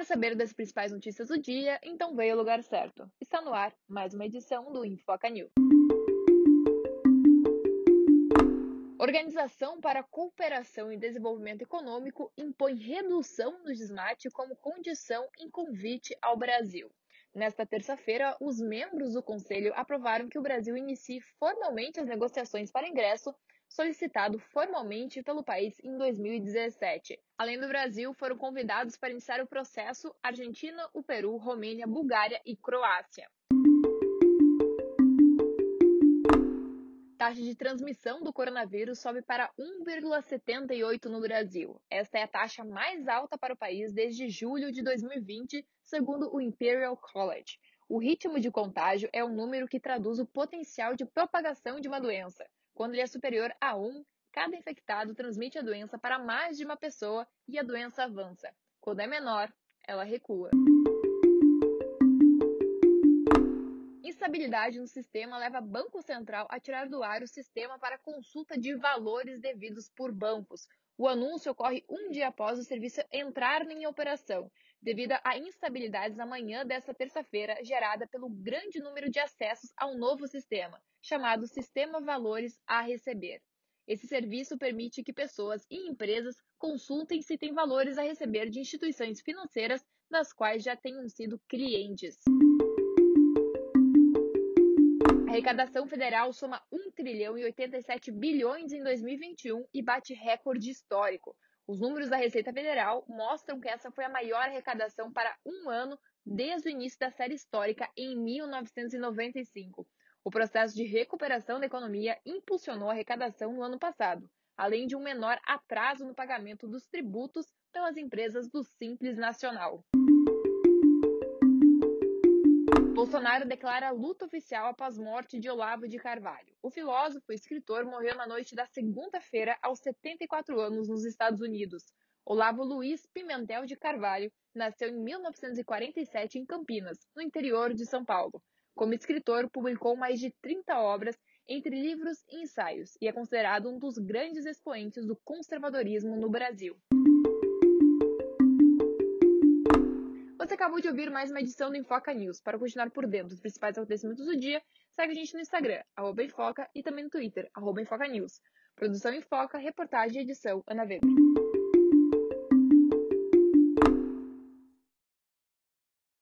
Quer saber das principais notícias do dia? Então veio ao lugar certo. Está no ar mais uma edição do Infoca News. Organização para Cooperação e Desenvolvimento Econômico impõe redução do desmate como condição em convite ao Brasil. Nesta terça-feira, os membros do Conselho aprovaram que o Brasil inicie formalmente as negociações para ingresso solicitado formalmente pelo país em 2017. Além do Brasil, foram convidados para iniciar o processo Argentina, o Peru, Romênia, Bulgária e Croácia. Taxa de transmissão do coronavírus sobe para 1,78 no Brasil. Esta é a taxa mais alta para o país desde julho de 2020, segundo o Imperial College. O ritmo de contágio é um número que traduz o potencial de propagação de uma doença. Quando ele é superior a 1, cada infectado transmite a doença para mais de uma pessoa e a doença avança. Quando é menor, ela recua. Instabilidade no sistema leva Banco Central a tirar do ar o sistema para consulta de valores devidos por bancos. O anúncio ocorre um dia após o serviço entrar em operação, devido a instabilidades na manhã desta terça-feira gerada pelo grande número de acessos ao novo sistema chamado Sistema Valores a Receber. Esse serviço permite que pessoas e empresas consultem se têm valores a receber de instituições financeiras das quais já tenham sido clientes. A arrecadação federal soma 1 trilhão e 87 bilhões em 2021 e bate recorde histórico. Os números da Receita Federal mostram que essa foi a maior arrecadação para um ano desde o início da série histórica em 1995. O processo de recuperação da economia impulsionou a arrecadação no ano passado, além de um menor atraso no pagamento dos tributos pelas empresas do Simples Nacional. Bolsonaro declara luta oficial após morte de Olavo de Carvalho. O filósofo e escritor morreu na noite da segunda-feira aos 74 anos nos Estados Unidos. Olavo Luiz Pimentel de Carvalho nasceu em 1947 em Campinas, no interior de São Paulo. Como escritor, publicou mais de 30 obras, entre livros e ensaios, e é considerado um dos grandes expoentes do conservadorismo no Brasil. Você acabou de ouvir mais uma edição do Infoca News. Para continuar por dentro dos principais acontecimentos do dia, segue a gente no Instagram, Infoca, e também no Twitter, arroba Infoca News. Produção Infoca, reportagem e edição, Ana Weber.